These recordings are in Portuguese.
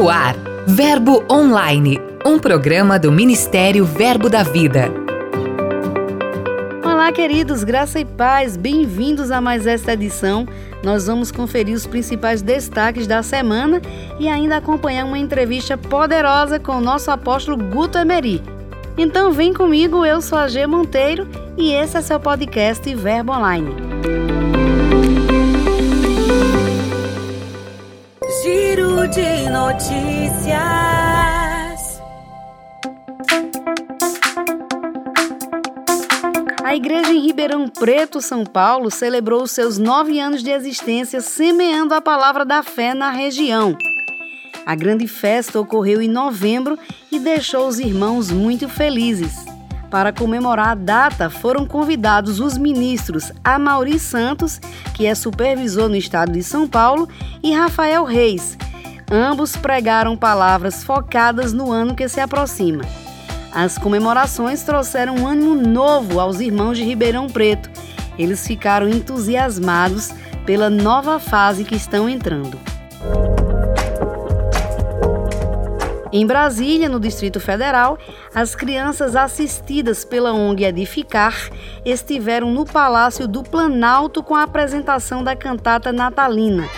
No ar, Verbo Online, um programa do Ministério Verbo da Vida. Olá, queridos, graça e paz, bem-vindos a mais esta edição. Nós vamos conferir os principais destaques da semana e ainda acompanhar uma entrevista poderosa com o nosso apóstolo Guto Emery. Então vem comigo, eu sou a G Monteiro e esse é seu podcast Verbo Online. De notícias. A igreja em Ribeirão Preto, São Paulo, celebrou seus nove anos de existência semeando a palavra da fé na região. A grande festa ocorreu em novembro e deixou os irmãos muito felizes. Para comemorar a data, foram convidados os ministros Amauri Santos, que é supervisor no estado de São Paulo, e Rafael Reis. Ambos pregaram palavras focadas no ano que se aproxima. As comemorações trouxeram um ânimo novo aos irmãos de Ribeirão Preto. Eles ficaram entusiasmados pela nova fase que estão entrando. Em Brasília, no Distrito Federal, as crianças assistidas pela ONG Edificar estiveram no Palácio do Planalto com a apresentação da cantata natalina.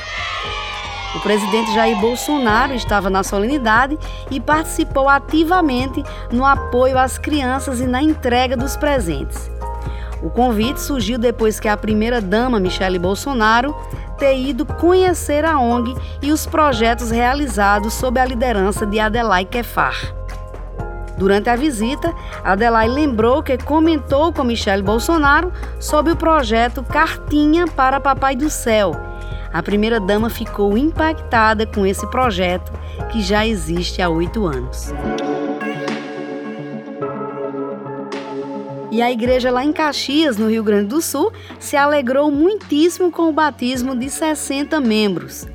O presidente Jair Bolsonaro estava na solenidade e participou ativamente no apoio às crianças e na entrega dos presentes. O convite surgiu depois que a primeira-dama, Michele Bolsonaro, ter ido conhecer a ONG e os projetos realizados sob a liderança de Adelai Kefar. Durante a visita, Adelai lembrou que comentou com Michele Bolsonaro sobre o projeto Cartinha para Papai do Céu. A primeira-dama ficou impactada com esse projeto que já existe há oito anos. E a igreja lá em Caxias, no Rio Grande do Sul, se alegrou muitíssimo com o batismo de 60 membros.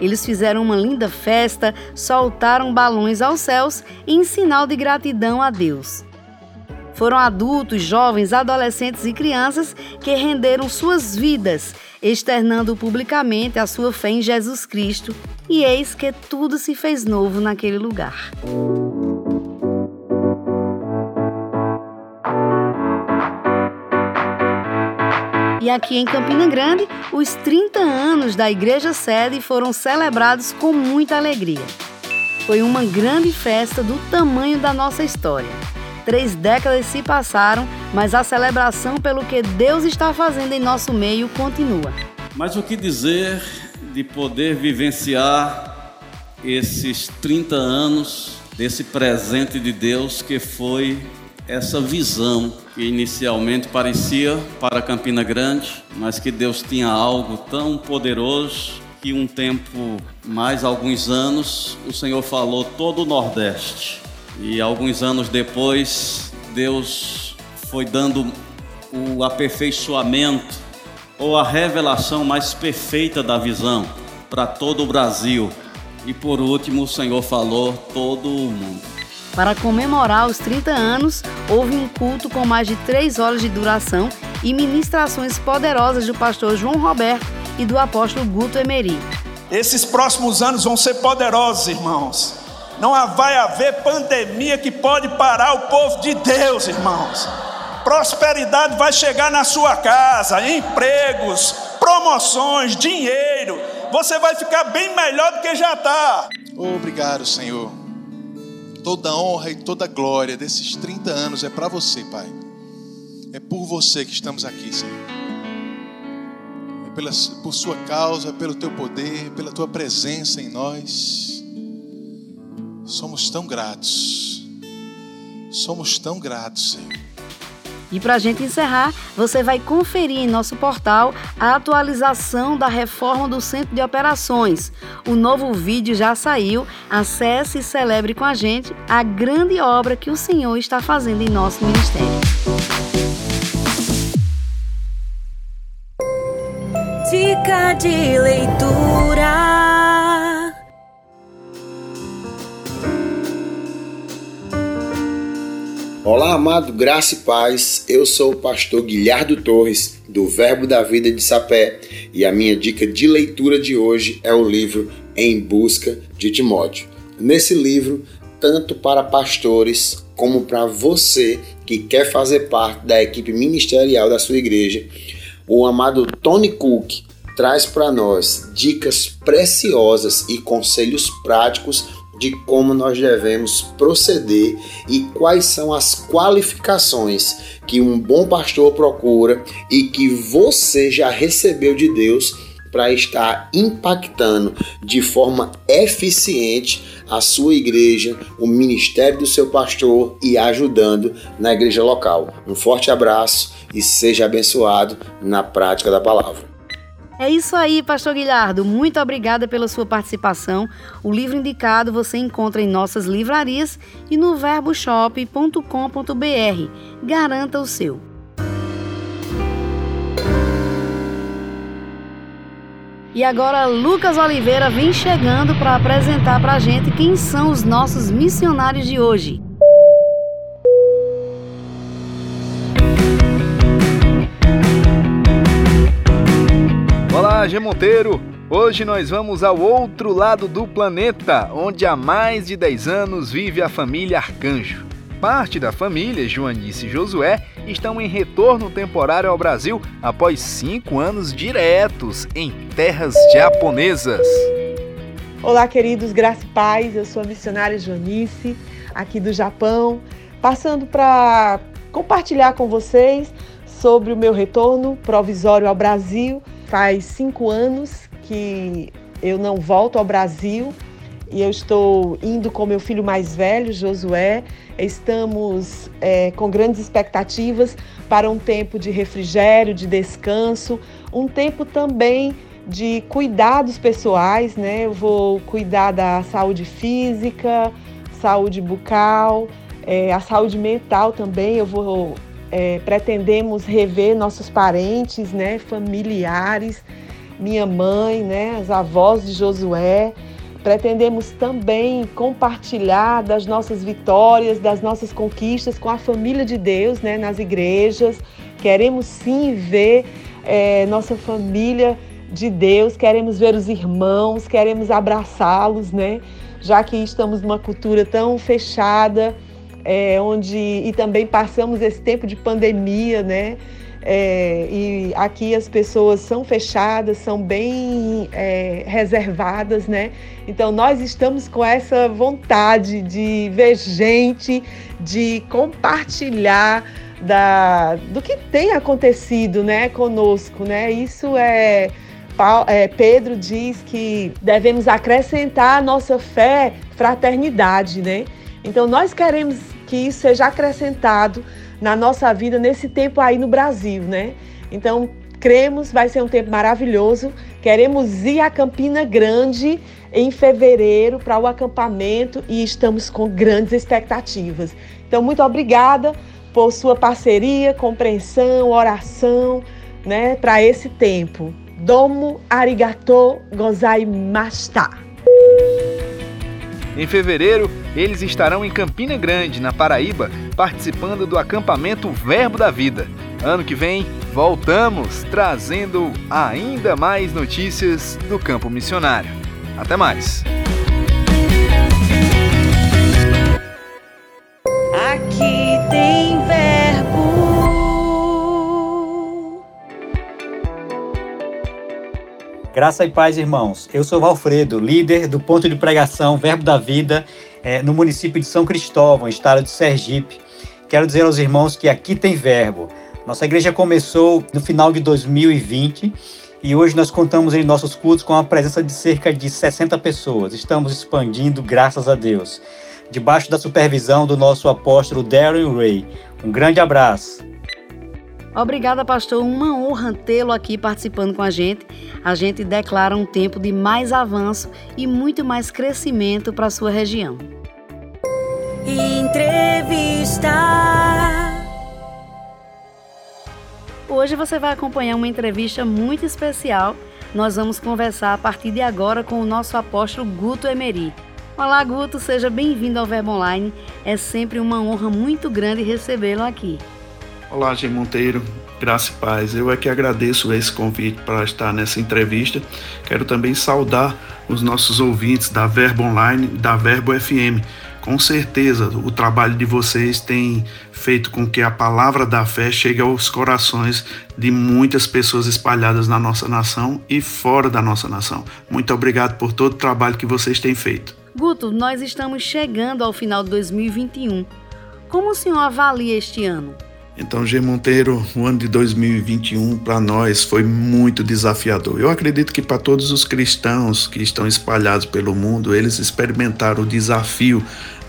Eles fizeram uma linda festa, soltaram balões aos céus em sinal de gratidão a Deus. Foram adultos, jovens, adolescentes e crianças que renderam suas vidas, externando publicamente a sua fé em Jesus Cristo, e eis que tudo se fez novo naquele lugar. E aqui em Campina Grande, os 30 anos da Igreja Sede foram celebrados com muita alegria. Foi uma grande festa do tamanho da nossa história. Três décadas se passaram, mas a celebração pelo que Deus está fazendo em nosso meio continua. Mas o que dizer de poder vivenciar esses 30 anos desse presente de Deus que foi essa visão que inicialmente parecia para Campina Grande, mas que Deus tinha algo tão poderoso que um tempo, mais alguns anos, o Senhor falou todo o Nordeste. E alguns anos depois, Deus foi dando o aperfeiçoamento ou a revelação mais perfeita da visão para todo o Brasil. E por último, o Senhor falou todo o mundo. Para comemorar os 30 anos, houve um culto com mais de três horas de duração e ministrações poderosas do pastor João Roberto e do apóstolo Guto Emery. Esses próximos anos vão ser poderosos, irmãos. Não vai haver pandemia que pode parar o povo de Deus, irmãos. Prosperidade vai chegar na sua casa, empregos, promoções, dinheiro. Você vai ficar bem melhor do que já está. Obrigado, Senhor. Toda honra e toda glória desses 30 anos é para você, Pai. É por você que estamos aqui, Senhor. É pela, por Sua causa, pelo Teu poder, pela Tua presença em nós. Somos tão gratos. Somos tão gratos, Senhor. E para a gente encerrar, você vai conferir em nosso portal a atualização da reforma do Centro de Operações. O novo vídeo já saiu. Acesse e celebre com a gente a grande obra que o Senhor está fazendo em nosso ministério. Dica de leitura. Olá, amado, graça e paz. Eu sou o pastor Guilherdo Torres, do Verbo da Vida de Sapé, e a minha dica de leitura de hoje é o livro Em Busca de Timóteo. nesse livro, tanto para pastores como para você que quer fazer parte da equipe ministerial da sua igreja. O amado Tony Cook traz para nós dicas preciosas e conselhos práticos de como nós devemos proceder e quais são as qualificações que um bom pastor procura e que você já recebeu de Deus para estar impactando de forma eficiente a sua igreja, o ministério do seu pastor e ajudando na igreja local. Um forte abraço e seja abençoado na prática da palavra. É isso aí, Pastor Guilhardo. Muito obrigada pela sua participação. O livro indicado você encontra em nossas livrarias e no verboshop.com.br. Garanta o seu. E agora Lucas Oliveira vem chegando para apresentar para a gente quem são os nossos missionários de hoje. Olá, G Monteiro! Hoje nós vamos ao outro lado do planeta, onde há mais de 10 anos vive a família Arcanjo. Parte da família, Joanice e Josué, estão em retorno temporário ao Brasil após cinco anos diretos em terras japonesas. Olá, queridos, graça e paz. Eu sou a missionária Joanice, aqui do Japão, passando para compartilhar com vocês sobre o meu retorno provisório ao Brasil Faz cinco anos que eu não volto ao Brasil e eu estou indo com meu filho mais velho, Josué. Estamos é, com grandes expectativas para um tempo de refrigério, de descanso, um tempo também de cuidados pessoais, né? Eu vou cuidar da saúde física, saúde bucal, é, a saúde mental também. Eu vou é, pretendemos rever nossos parentes, né, familiares, minha mãe, né, as avós de Josué. Pretendemos também compartilhar das nossas vitórias, das nossas conquistas com a família de Deus, né, nas igrejas. Queremos sim ver é, nossa família de Deus, queremos ver os irmãos, queremos abraçá-los, né? Já que estamos numa cultura tão fechada, é, onde e também passamos esse tempo de pandemia, né? É, e aqui as pessoas são fechadas, são bem é, reservadas, né? Então nós estamos com essa vontade de ver gente, de compartilhar da, do que tem acontecido, né, conosco, né? Isso é, é Pedro diz que devemos acrescentar à nossa fé fraternidade, né? Então nós queremos que isso seja acrescentado na nossa vida nesse tempo aí no Brasil, né? Então cremos, vai ser um tempo maravilhoso. Queremos ir a Campina Grande em fevereiro para o acampamento e estamos com grandes expectativas. Então muito obrigada por sua parceria, compreensão, oração, né, para esse tempo. Domo arigato gozaimashita. Em fevereiro, eles estarão em Campina Grande, na Paraíba, participando do acampamento Verbo da Vida. Ano que vem, voltamos trazendo ainda mais notícias do campo missionário. Até mais! Aqui Graça e paz, irmãos. Eu sou Valfredo, líder do ponto de pregação Verbo da Vida é, no município de São Cristóvão, estado de Sergipe. Quero dizer aos irmãos que aqui tem verbo. Nossa igreja começou no final de 2020 e hoje nós contamos em nossos cultos com a presença de cerca de 60 pessoas. Estamos expandindo, graças a Deus. Debaixo da supervisão do nosso apóstolo Darren Ray. Um grande abraço. Obrigada, pastor. Uma honra tê-lo aqui participando com a gente. A gente declara um tempo de mais avanço e muito mais crescimento para a sua região. Entrevista. Hoje você vai acompanhar uma entrevista muito especial. Nós vamos conversar a partir de agora com o nosso apóstolo Guto Emery. Olá, Guto, seja bem-vindo ao Verbo Online. É sempre uma honra muito grande recebê-lo aqui. Olá, G. Monteiro. Graça e paz. Eu é que agradeço esse convite para estar nessa entrevista. Quero também saudar os nossos ouvintes da Verbo Online, da Verbo FM. Com certeza, o trabalho de vocês tem feito com que a palavra da fé chegue aos corações de muitas pessoas espalhadas na nossa nação e fora da nossa nação. Muito obrigado por todo o trabalho que vocês têm feito. Guto, nós estamos chegando ao final de 2021. Como o senhor avalia este ano? Então, G. Monteiro, o ano de 2021 para nós foi muito desafiador. Eu acredito que para todos os cristãos que estão espalhados pelo mundo, eles experimentaram o desafio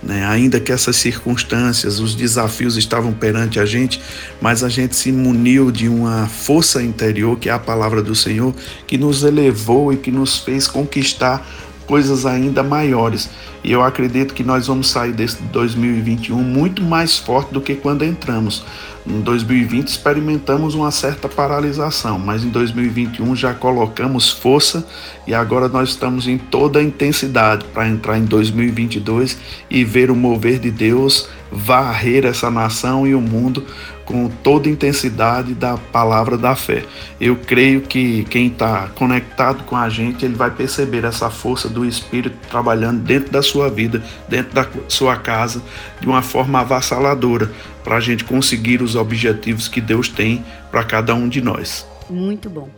né? Ainda que essas circunstâncias, os desafios estavam perante a gente, mas a gente se muniu de uma força interior, que é a palavra do Senhor, que nos elevou e que nos fez conquistar coisas ainda maiores. E eu acredito que nós vamos sair desse 2021 muito mais forte do que quando entramos. Em 2020 experimentamos uma certa paralisação, mas em 2021 já colocamos força e agora nós estamos em toda a intensidade para entrar em 2022 e ver o mover de Deus varrer essa nação e o mundo com toda a intensidade da palavra da fé. Eu creio que quem está conectado com a gente, ele vai perceber essa força do Espírito trabalhando dentro da sua vida, dentro da sua casa, de uma forma avassaladora, para a gente conseguir os objetivos que Deus tem para cada um de nós. Muito bom.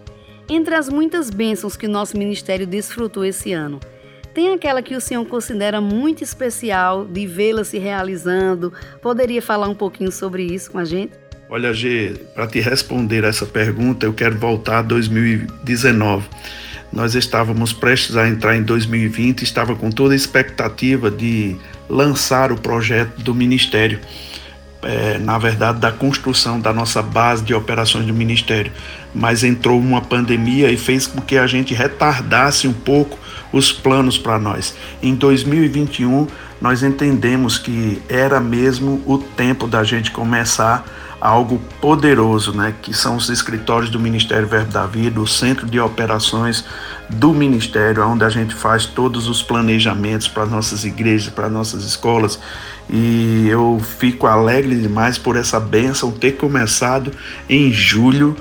Entre as muitas bênçãos que nosso ministério desfrutou esse ano, tem aquela que o senhor considera muito especial de vê-la se realizando? Poderia falar um pouquinho sobre isso com a gente? Olha, G, para te responder essa pergunta, eu quero voltar a 2019. Nós estávamos prestes a entrar em 2020, estava com toda a expectativa de lançar o projeto do ministério é, na verdade, da construção da nossa base de operações do Ministério. Mas entrou uma pandemia e fez com que a gente retardasse um pouco os planos para nós. Em 2021, nós entendemos que era mesmo o tempo da gente começar algo poderoso, né, que são os escritórios do Ministério Verbo da Vida, o centro de operações do ministério, onde a gente faz todos os planejamentos para nossas igrejas, para nossas escolas. E eu fico alegre demais por essa bênção ter começado em julho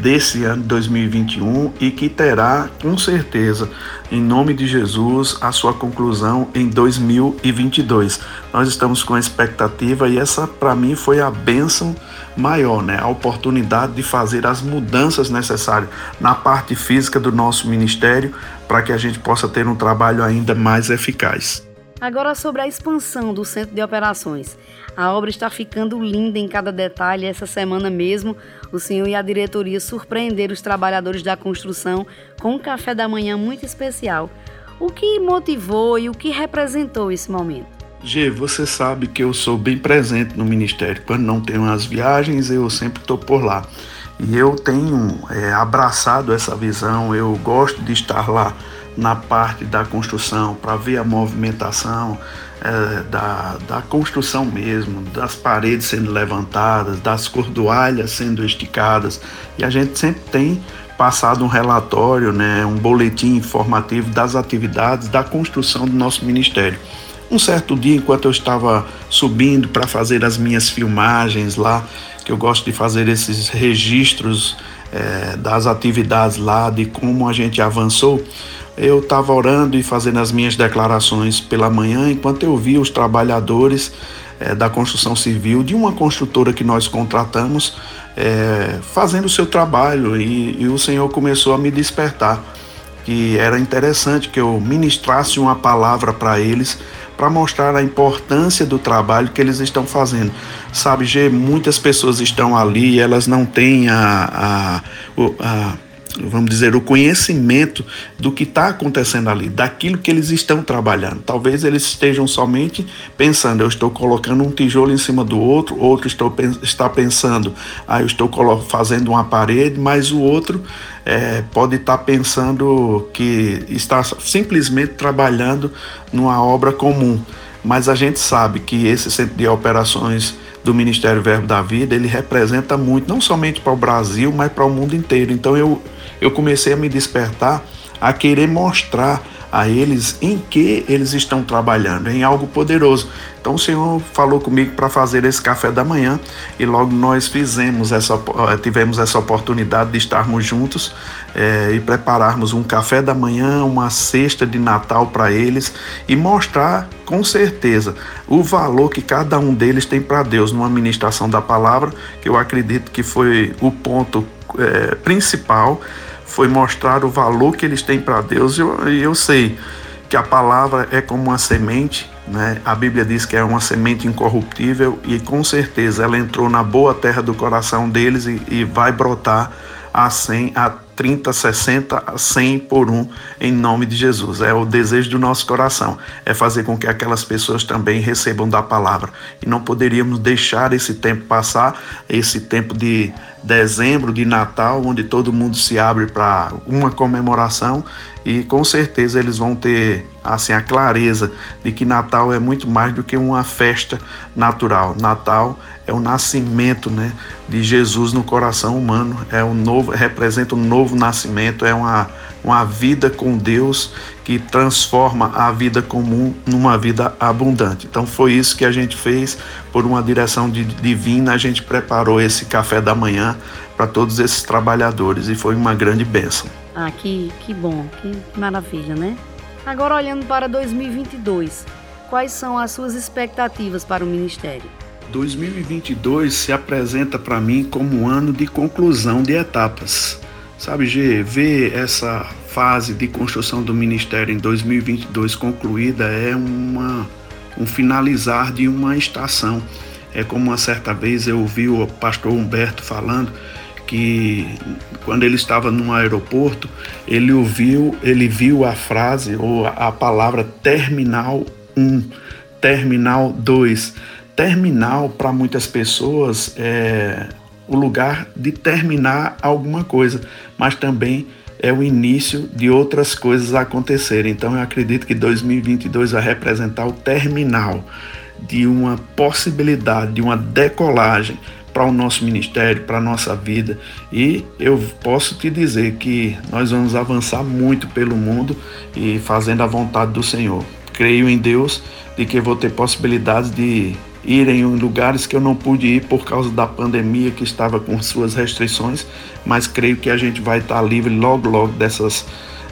desse ano 2021 e que terá, com certeza, em nome de Jesus, a sua conclusão em 2022. Nós estamos com expectativa e essa, para mim, foi a bênção maior, né? A oportunidade de fazer as mudanças necessárias na parte física do nosso ministério para que a gente possa ter um trabalho ainda mais eficaz. Agora sobre a expansão do centro de operações. A obra está ficando linda em cada detalhe. Essa semana mesmo, o senhor e a diretoria surpreenderam os trabalhadores da construção com um café da manhã muito especial. O que motivou e o que representou esse momento? G, você sabe que eu sou bem presente no ministério. Quando não tenho as viagens, eu sempre estou por lá. E eu tenho é, abraçado essa visão, eu gosto de estar lá na parte da construção, para ver a movimentação é, da, da construção mesmo, das paredes sendo levantadas, das cordoalhas sendo esticadas. E a gente sempre tem passado um relatório, né, um boletim informativo das atividades da construção do nosso ministério. Um certo dia, enquanto eu estava subindo para fazer as minhas filmagens lá, que eu gosto de fazer esses registros é, das atividades lá, de como a gente avançou, eu estava orando e fazendo as minhas declarações pela manhã, enquanto eu via os trabalhadores é, da construção civil, de uma construtora que nós contratamos, é, fazendo o seu trabalho, e, e o Senhor começou a me despertar que era interessante que eu ministrasse uma palavra para eles para mostrar a importância do trabalho que eles estão fazendo. Sabe, G, muitas pessoas estão ali elas não têm a, a, a vamos dizer, o conhecimento do que está acontecendo ali, daquilo que eles estão trabalhando. Talvez eles estejam somente pensando, eu estou colocando um tijolo em cima do outro, outro estou, está pensando, ah, eu estou fazendo uma parede, mas o outro é, pode estar pensando que está simplesmente trabalhando numa obra comum. Mas a gente sabe que esse centro de operações do Ministério Verbo da Vida, ele representa muito, não somente para o Brasil, mas para o mundo inteiro. Então eu, eu comecei a me despertar a querer mostrar a eles em que eles estão trabalhando, em algo poderoso. Então o Senhor falou comigo para fazer esse café da manhã e logo nós fizemos essa, eh, tivemos essa oportunidade de estarmos juntos é, e prepararmos um café da manhã, uma cesta de Natal para eles e mostrar com certeza o valor que cada um deles tem para Deus numa ministração da palavra, que eu acredito que foi o ponto é, principal, foi mostrar o valor que eles têm para Deus. E eu, eu sei que a palavra é como uma semente né? A Bíblia diz que é uma semente incorruptível e com certeza ela entrou na boa terra do coração deles e, e vai brotar a 100, a 30, 60, a 100 por um, em nome de Jesus. É o desejo do nosso coração, é fazer com que aquelas pessoas também recebam da palavra. E não poderíamos deixar esse tempo passar, esse tempo de dezembro, de Natal, onde todo mundo se abre para uma comemoração e com certeza eles vão ter assim a clareza de que Natal é muito mais do que uma festa natural. Natal é o nascimento, né, de Jesus no coração humano, é um novo, representa um novo nascimento, é uma uma vida com Deus que transforma a vida comum numa vida abundante. Então foi isso que a gente fez por uma direção de, divina, a gente preparou esse café da manhã para todos esses trabalhadores e foi uma grande bênção. Ah, que, que bom, que maravilha, né? Agora olhando para 2022, quais são as suas expectativas para o ministério? 2022 se apresenta para mim como um ano de conclusão de etapas. Sabe, G, ver essa fase de construção do ministério em 2022 concluída é uma, um finalizar de uma estação. É como uma certa vez eu ouvi o pastor Humberto falando que quando ele estava num aeroporto, ele ouviu, ele viu a frase ou a palavra terminal 1, terminal 2. Terminal para muitas pessoas é o lugar de terminar alguma coisa, mas também é o início de outras coisas acontecerem. Então eu acredito que 2022 vai representar o terminal de uma possibilidade, de uma decolagem para o nosso ministério, para a nossa vida. E eu posso te dizer que nós vamos avançar muito pelo mundo e fazendo a vontade do Senhor. Creio em Deus de que vou ter possibilidades de ir em lugares que eu não pude ir por causa da pandemia que estava com suas restrições, mas creio que a gente vai estar livre logo logo dessas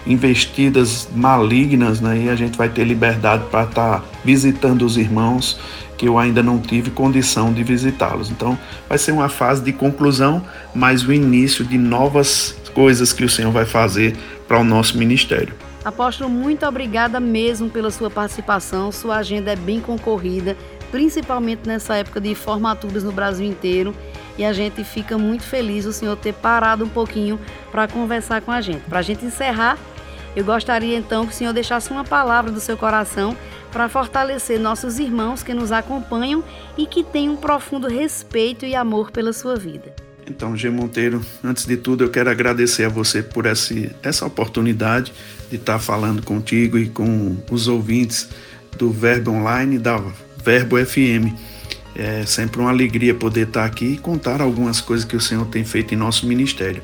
investidas malignas, né? E a gente vai ter liberdade para estar visitando os irmãos que eu ainda não tive condição de visitá-los. Então, vai ser uma fase de conclusão, mas o início de novas coisas que o Senhor vai fazer para o nosso ministério. Apóstolo, muito obrigada mesmo pela sua participação. Sua agenda é bem concorrida, principalmente nessa época de formaturas no Brasil inteiro. E a gente fica muito feliz o senhor ter parado um pouquinho para conversar com a gente. Para a gente encerrar, eu gostaria então que o senhor deixasse uma palavra do seu coração para fortalecer nossos irmãos que nos acompanham e que têm um profundo respeito e amor pela sua vida. Então, G. Monteiro, antes de tudo, eu quero agradecer a você por esse, essa oportunidade de estar falando contigo e com os ouvintes do Verbo Online da Verbo FM. É sempre uma alegria poder estar aqui e contar algumas coisas que o Senhor tem feito em nosso ministério.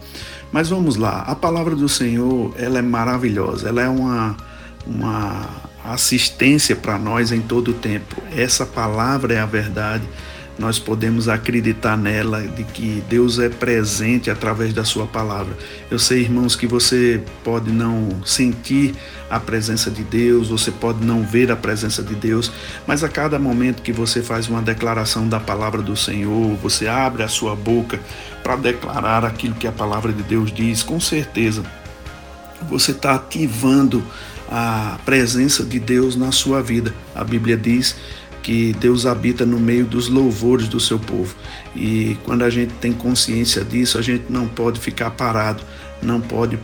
Mas vamos lá, a palavra do Senhor, ela é maravilhosa, ela é uma, uma assistência para nós em todo o tempo. Essa palavra é a verdade. Nós podemos acreditar nela de que Deus é presente através da sua palavra. Eu sei, irmãos, que você pode não sentir a presença de Deus, você pode não ver a presença de Deus, mas a cada momento que você faz uma declaração da palavra do Senhor, você abre a sua boca para declarar aquilo que a palavra de Deus diz, com certeza você está ativando a presença de Deus na sua vida. A Bíblia diz que Deus habita no meio dos louvores do seu povo. E quando a gente tem consciência disso, a gente não pode ficar parado, não pode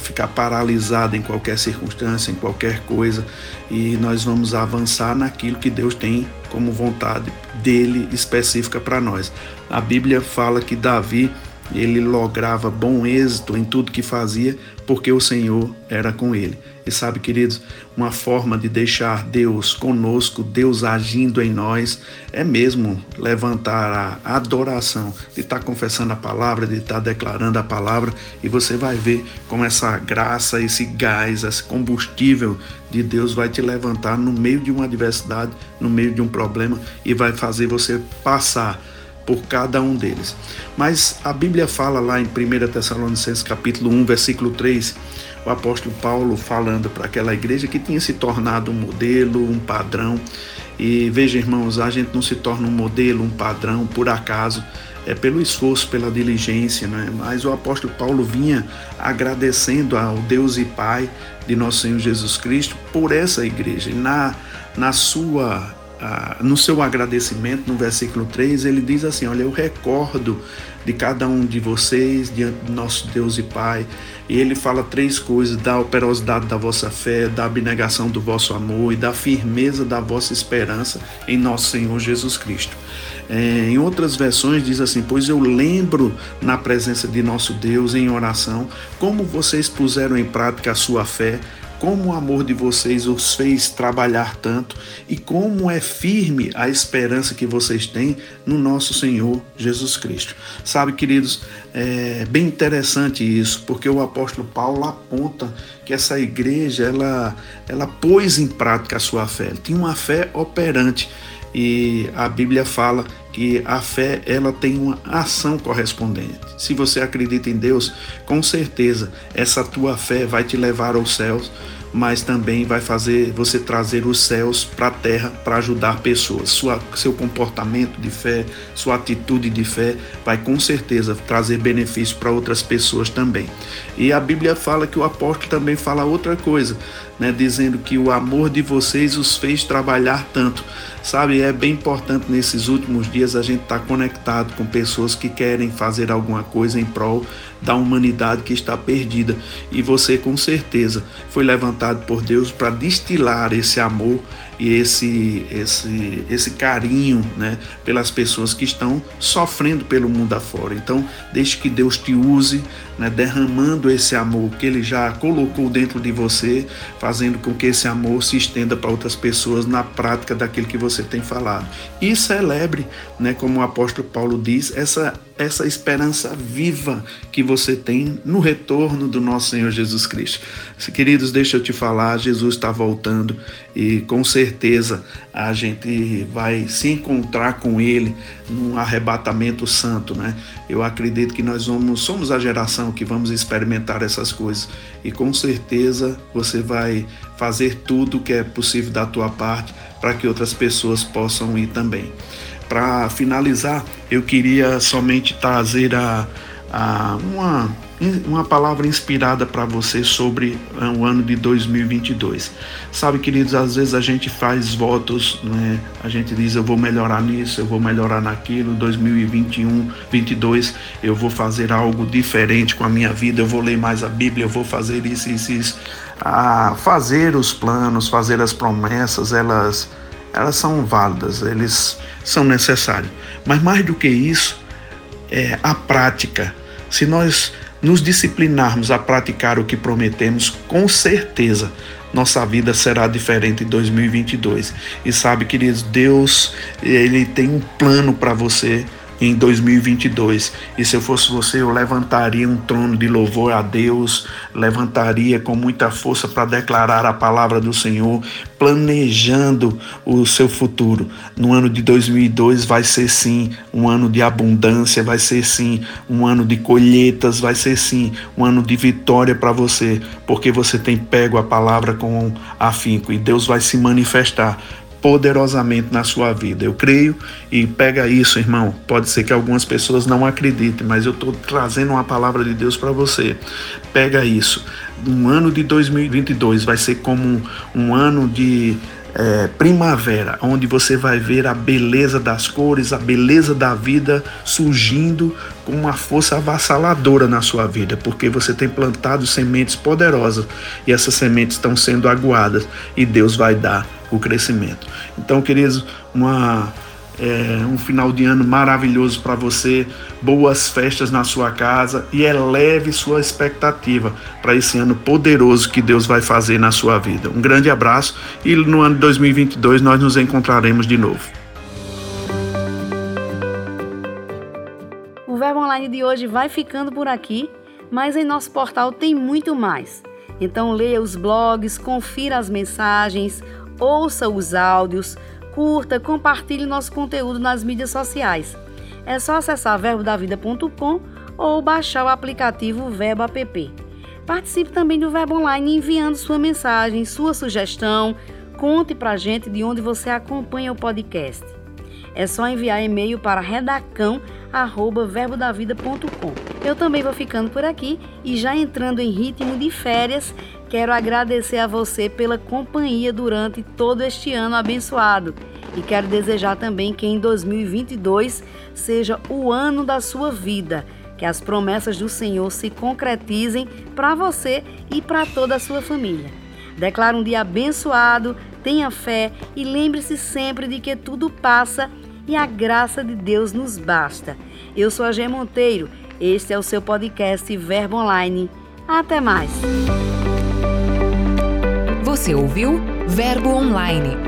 ficar paralisado em qualquer circunstância, em qualquer coisa, e nós vamos avançar naquilo que Deus tem como vontade dele específica para nós. A Bíblia fala que Davi ele lograva bom êxito em tudo que fazia, porque o Senhor era com ele. E sabe, queridos, uma forma de deixar Deus conosco, Deus agindo em nós, é mesmo levantar a adoração, de estar confessando a palavra, de estar declarando a palavra, e você vai ver como essa graça, esse gás, esse combustível de Deus vai te levantar no meio de uma adversidade, no meio de um problema, e vai fazer você passar por cada um deles. Mas a Bíblia fala lá em 1 Tessalonicenses capítulo 1, versículo 3, o apóstolo Paulo falando para aquela igreja que tinha se tornado um modelo, um padrão. E veja, irmãos, a gente não se torna um modelo, um padrão por acaso, é pelo esforço, pela diligência, né? Mas o apóstolo Paulo vinha agradecendo ao Deus e Pai de nosso Senhor Jesus Cristo por essa igreja. Na, na sua no seu agradecimento, no versículo 3, ele diz assim: Olha, eu recordo de cada um de vocês diante do nosso Deus e Pai. E ele fala três coisas: da operosidade da vossa fé, da abnegação do vosso amor e da firmeza da vossa esperança em nosso Senhor Jesus Cristo. É, em outras versões diz assim: Pois eu lembro na presença de nosso Deus em oração como vocês puseram em prática a sua fé como o amor de vocês os fez trabalhar tanto e como é firme a esperança que vocês têm no nosso Senhor Jesus Cristo. Sabe, queridos, é bem interessante isso, porque o apóstolo Paulo aponta que essa igreja ela, ela pôs em prática a sua fé, tinha uma fé operante e a Bíblia fala que a fé ela tem uma ação correspondente. Se você acredita em Deus, com certeza essa tua fé vai te levar aos céus, mas também vai fazer você trazer os céus para a terra para ajudar pessoas. Sua, seu comportamento de fé, sua atitude de fé vai com certeza trazer benefício para outras pessoas também. E a Bíblia fala que o apóstolo também fala outra coisa, né, dizendo que o amor de vocês os fez trabalhar tanto. Sabe, é bem importante nesses últimos dias a gente estar tá conectado com pessoas que querem fazer alguma coisa em prol da humanidade que está perdida. E você, com certeza, foi levantado por Deus para destilar esse amor e esse, esse, esse carinho né, pelas pessoas que estão sofrendo pelo mundo afora. Então, deixe que Deus te use, né, derramando esse amor que Ele já colocou dentro de você, fazendo com que esse amor se estenda para outras pessoas na prática daquilo que você tem falado. E celebre, né, como o apóstolo Paulo diz, essa essa esperança viva que você tem no retorno do nosso Senhor Jesus Cristo. Queridos, deixa eu te falar, Jesus está voltando e com certeza a gente vai se encontrar com Ele num arrebatamento santo, né? Eu acredito que nós vamos, somos a geração que vamos experimentar essas coisas e com certeza você vai fazer tudo o que é possível da tua parte para que outras pessoas possam ir também. Para finalizar, eu queria somente trazer a, a uma, uma palavra inspirada para você sobre é, o ano de 2022. Sabe, queridos, às vezes a gente faz votos, né? a gente diz eu vou melhorar nisso, eu vou melhorar naquilo, 2021, 22, eu vou fazer algo diferente com a minha vida, eu vou ler mais a Bíblia, eu vou fazer isso, isso, isso. A fazer os planos, fazer as promessas, elas elas são válidas, eles são necessários. Mas mais do que isso, é a prática. Se nós nos disciplinarmos a praticar o que prometemos, com certeza nossa vida será diferente em 2022. E sabe, queridos, Deus, ele tem um plano para você em 2022. E se eu fosse você, eu levantaria um trono de louvor a Deus, levantaria com muita força para declarar a palavra do Senhor, planejando o seu futuro. No ano de 2002 vai ser sim um ano de abundância, vai ser sim um ano de colheitas, vai ser sim um ano de vitória para você, porque você tem pego a palavra com afinco e Deus vai se manifestar poderosamente na sua vida. Eu creio e pega isso, irmão. Pode ser que algumas pessoas não acreditem, mas eu estou trazendo uma palavra de Deus para você. Pega isso. Um ano de 2022 vai ser como um, um ano de é, primavera, onde você vai ver a beleza das cores, a beleza da vida surgindo com uma força avassaladora na sua vida, porque você tem plantado sementes poderosas e essas sementes estão sendo aguadas e Deus vai dar o crescimento. Então, queridos, uma é, um final de ano maravilhoso para você, boas festas na sua casa e eleve sua expectativa para esse ano poderoso que Deus vai fazer na sua vida. Um grande abraço e no ano de 2022 nós nos encontraremos de novo. O Verbo Online de hoje vai ficando por aqui, mas em nosso portal tem muito mais. Então leia os blogs, confira as mensagens, ouça os áudios, curta, compartilhe nosso conteúdo nas mídias sociais. É só acessar verbodavida.com ou baixar o aplicativo Verbo App. Participe também do Verbo Online enviando sua mensagem, sua sugestão. Conte pra gente de onde você acompanha o podcast. É só enviar e-mail para redacão@verbodavida.com. Eu também vou ficando por aqui e já entrando em ritmo de férias, quero agradecer a você pela companhia durante todo este ano abençoado e quero desejar também que em 2022 seja o ano da sua vida, que as promessas do Senhor se concretizem para você e para toda a sua família. Declaro um dia abençoado, tenha fé e lembre-se sempre de que tudo passa e a graça de Deus nos basta. Eu sou a G Monteiro, este é o seu podcast Verbo Online. Até mais. Você ouviu Verbo Online,